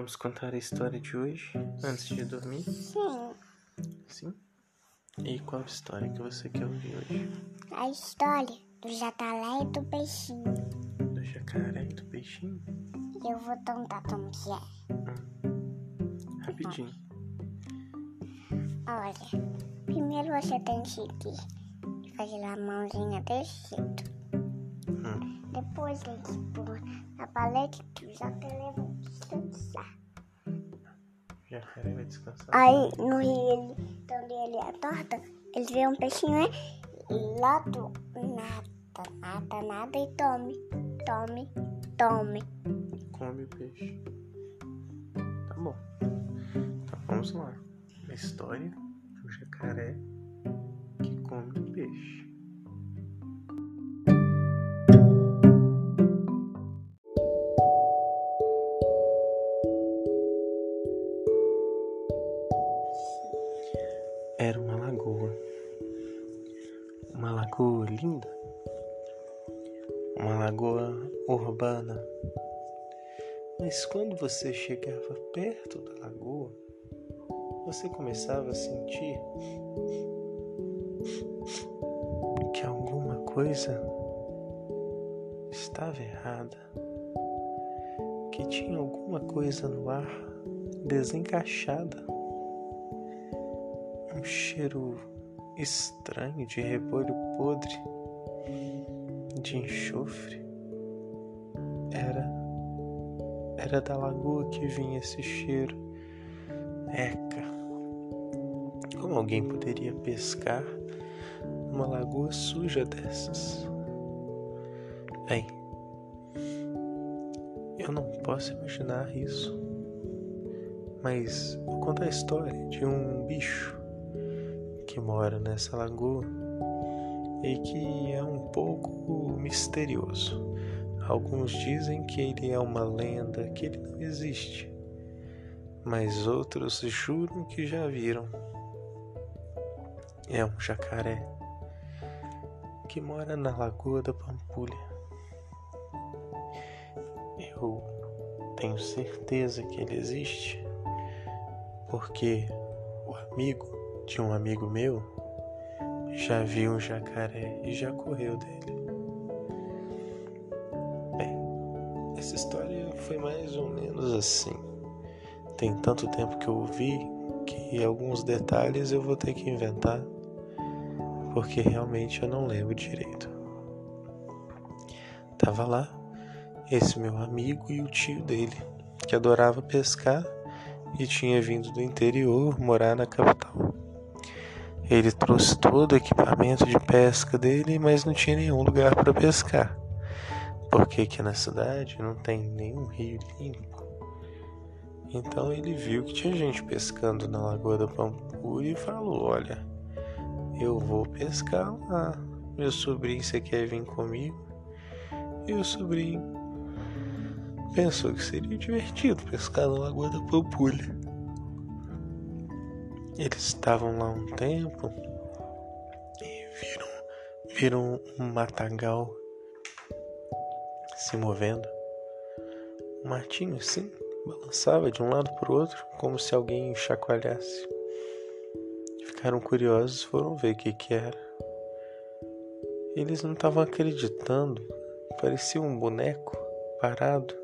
Vamos contar a história de hoje antes de dormir? Sim, Sim? E qual história que você quer ouvir hoje? a história do jacaré e do peixinho. Do jacaré e do peixinho? Eu vou contar como que é. Rapidinho. Olha, primeiro você tem que fazer a mãozinha desse jeito. Hum. Depois tem que pôr na paleta que o jacaré descansar. Jacaré vai descansar. Aí no rio, ele, quando ele é torta, ele vê um peixinho, né? Lá do nada, nada, nada e tome, tome, tome. Come o peixe. Tá bom. Então vamos lá. A história do jacaré que come o peixe. Lagoa urbana. Mas quando você chegava perto da lagoa, você começava a sentir que alguma coisa estava errada, que tinha alguma coisa no ar desencaixada, um cheiro estranho de repolho podre, de enxofre. Era era da lagoa que vinha esse cheiro. Eca! Como alguém poderia pescar numa lagoa suja dessas? Bem, eu não posso imaginar isso. Mas vou contar a história de um bicho que mora nessa lagoa e que é um pouco misterioso. Alguns dizem que ele é uma lenda, que ele não existe, mas outros juram que já viram. É um jacaré que mora na Lagoa da Pampulha. Eu tenho certeza que ele existe, porque o amigo de um amigo meu já viu um jacaré e já correu dele. Essa história foi mais ou menos assim. Tem tanto tempo que eu ouvi que alguns detalhes eu vou ter que inventar, porque realmente eu não lembro direito. Tava lá esse meu amigo e o tio dele, que adorava pescar e tinha vindo do interior morar na capital. Ele trouxe todo o equipamento de pesca dele, mas não tinha nenhum lugar para pescar porque aqui na cidade não tem nenhum rio limpo. Então ele viu que tinha gente pescando na Lagoa da Pampulha e falou: Olha, eu vou pescar lá. Meu sobrinho, você quer vir comigo? E o sobrinho pensou que seria divertido pescar na Lagoa da Pampulha. Eles estavam lá um tempo e viram, viram um matagal se movendo. O matinho, assim, balançava de um lado para o outro, como se alguém chacoalhasse. Ficaram curiosos, foram ver o que, que era. Eles não estavam acreditando. Parecia um boneco parado,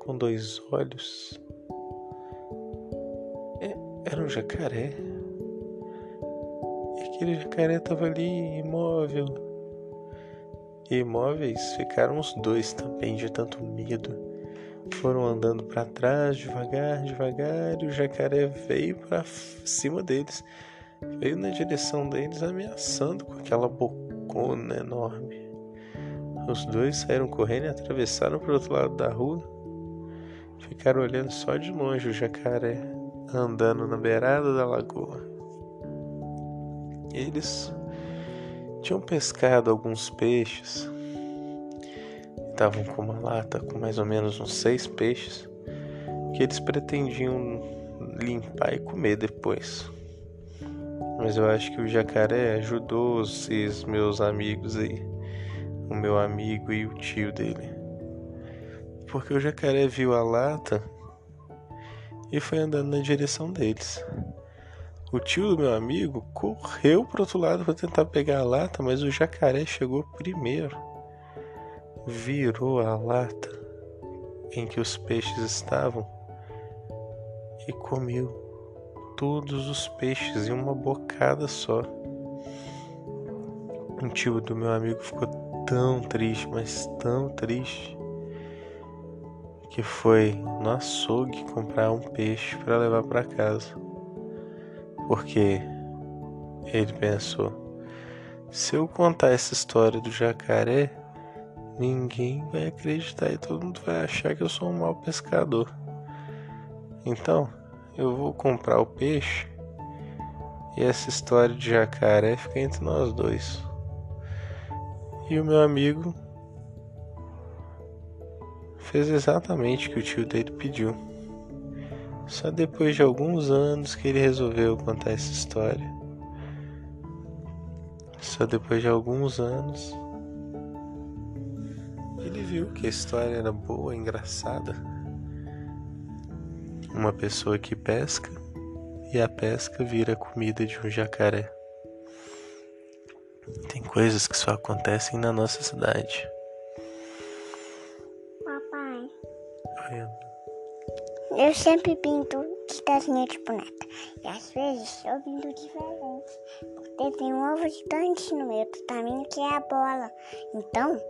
com dois olhos. Era um jacaré. E aquele jacaré estava ali imóvel, imóveis ficaram os dois também de tanto medo. Foram andando para trás devagar, devagar, e o jacaré veio para cima deles. Veio na direção deles ameaçando com aquela bocona enorme. Os dois saíram correndo e atravessaram para o outro lado da rua. Ficaram olhando só de longe o jacaré andando na beirada da lagoa. Eles tinham pescado alguns peixes. Estavam com uma lata com mais ou menos uns seis peixes que eles pretendiam limpar e comer depois. Mas eu acho que o jacaré ajudou esses meus amigos aí, o meu amigo e o tio dele. Porque o jacaré viu a lata e foi andando na direção deles. O tio do meu amigo correu para outro lado para tentar pegar a lata, mas o jacaré chegou primeiro. Virou a lata em que os peixes estavam e comeu todos os peixes em uma bocada só. O tio do meu amigo ficou tão triste, mas tão triste, que foi no açougue comprar um peixe para levar para casa. Porque ele pensou: se eu contar essa história do jacaré, ninguém vai acreditar e todo mundo vai achar que eu sou um mau pescador. Então, eu vou comprar o peixe e essa história de jacaré fica entre nós dois. E o meu amigo fez exatamente o que o tio dele pediu. Só depois de alguns anos que ele resolveu contar essa história. Só depois de alguns anos ele viu que a história era boa, engraçada. Uma pessoa que pesca e a pesca vira comida de um jacaré. Tem coisas que só acontecem na nossa cidade. Eu sempre pinto de casinha de boneca. E às vezes eu pinto diferente. Porque tem um ovo gigante no meu do tamanho que é a bola. Então,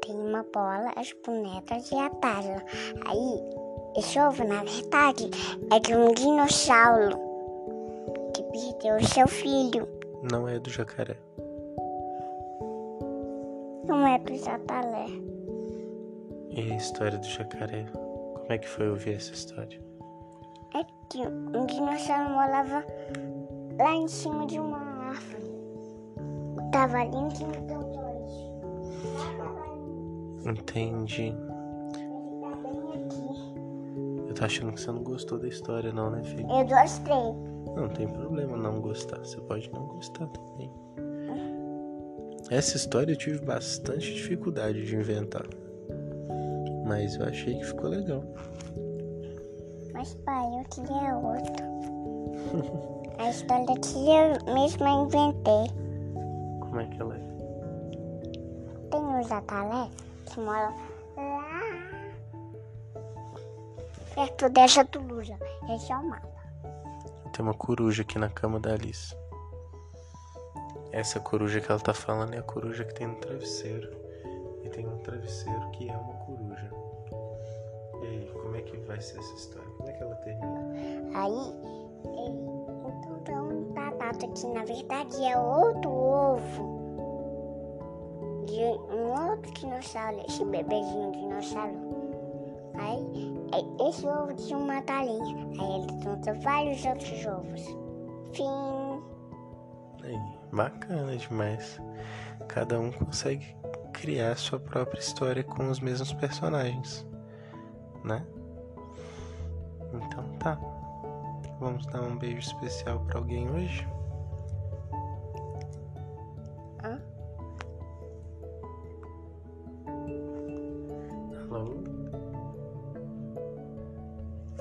tem uma bola, as bonecas e a tábua. Aí, esse ovo, na verdade, é de um dinossauro que perdeu o seu filho. Não é do jacaré. Não é do jatalé. E a história do jacaré? Como é que foi ouvir essa história? É que um dinossauro morava lá em cima de uma árvore. Tava ali em cima do. Entendi. Ele tá bem aqui. Eu tô achando que você não gostou da história, não, né, filho? Eu gostei. Não tem problema não gostar. Você pode não gostar também. Essa história eu tive bastante dificuldade de inventar. Mas eu achei que ficou legal. Mas pai, eu queria outro. A história que eu mesma inventei. Como é que ela é? Tem um jatalé que mora lá perto dessa tuluja. Esse é o mapa. Tem uma coruja aqui na cama da Alice. Essa coruja que ela tá falando é a coruja que tem no travesseiro. E tem um travesseiro que é uma coruja. E aí, como é que vai ser essa história? Como é que ela termina? Aí ele encontrou um batata que na verdade é outro ovo de um outro dinossauro, esse bebezinho dinossauro. Aí é- esse ovo tinha uma talinha. Aí ele encontrou vários outros ovos. Fim. Aí, bacana demais. Cada um consegue criar sua própria história com os mesmos personagens, né? Então tá. Vamos dar um beijo especial pra alguém hoje? Hã? Alô?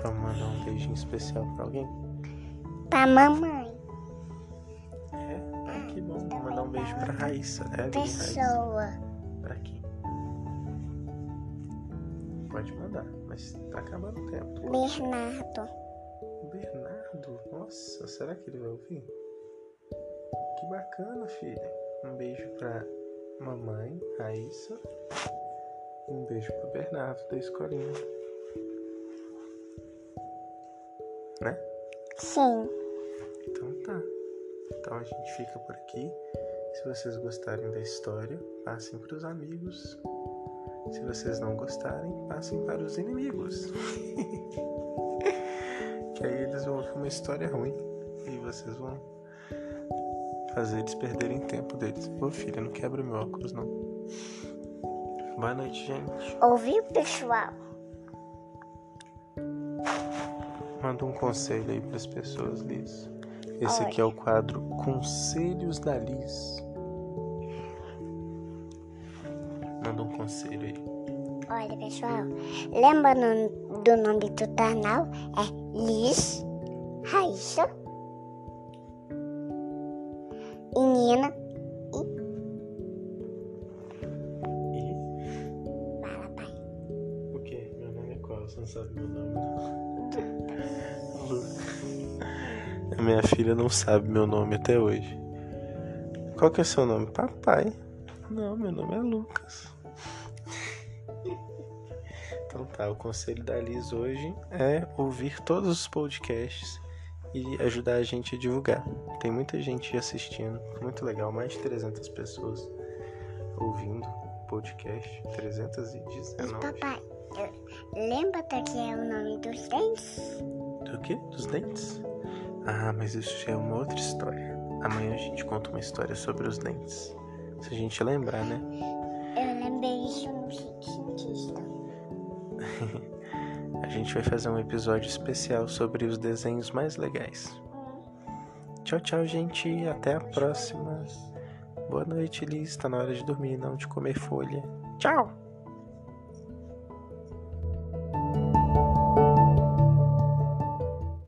Vamos mandar um beijinho especial pra alguém? Pra mamãe. É? Ah, que bom. Vou mandar um beijo pra Raíssa. É, Raíssa. Pra quem? Pode mandar, mas tá acabando o tempo. Bernardo. Bernardo, nossa, será que ele vai ouvir? Que bacana, filha. Um beijo pra mamãe, Raíssa. E um beijo pro Bernardo da escolinha. Né? Sim. Então tá. Então a gente fica por aqui. Se vocês gostarem da história, passem para os amigos. Se vocês não gostarem, passem para os inimigos. que aí eles vão ouvir uma história ruim e vocês vão fazer eles perderem tempo deles. Ô filha, não quebra meu óculos não. Boa noite, gente. Ouviu, pessoal? Manda um conselho aí para as pessoas, Liz. Esse Olha. aqui é o quadro Conselhos da Liz. Manda um conselho aí. Olha, pessoal, lembra do nome do canal? É Liz, Raíssa e Nina. E Fala, pai. o? Meu nome é qual? Você não sabe meu nome? Lu. A minha filha não sabe meu nome até hoje. Qual que é seu nome? Papai. Não, meu nome é Lucas. Então tá, o conselho da Liz hoje é ouvir todos os podcasts e ajudar a gente a divulgar. Tem muita gente assistindo, muito legal, mais de 300 pessoas ouvindo o podcast, Mas, 319. papai, eu- lembra que é o nome dos dentes? Do quê? Dos dentes? Ah, mas isso já é uma outra história. Amanhã a gente conta uma história sobre os dentes. Se a gente lembrar, né? Eu lembrei isso no cientista. A gente vai fazer um episódio especial sobre os desenhos mais legais. Tchau, tchau, gente. Até a próxima. Boa noite, Liz. Tá na hora de dormir, não de comer folha. Tchau!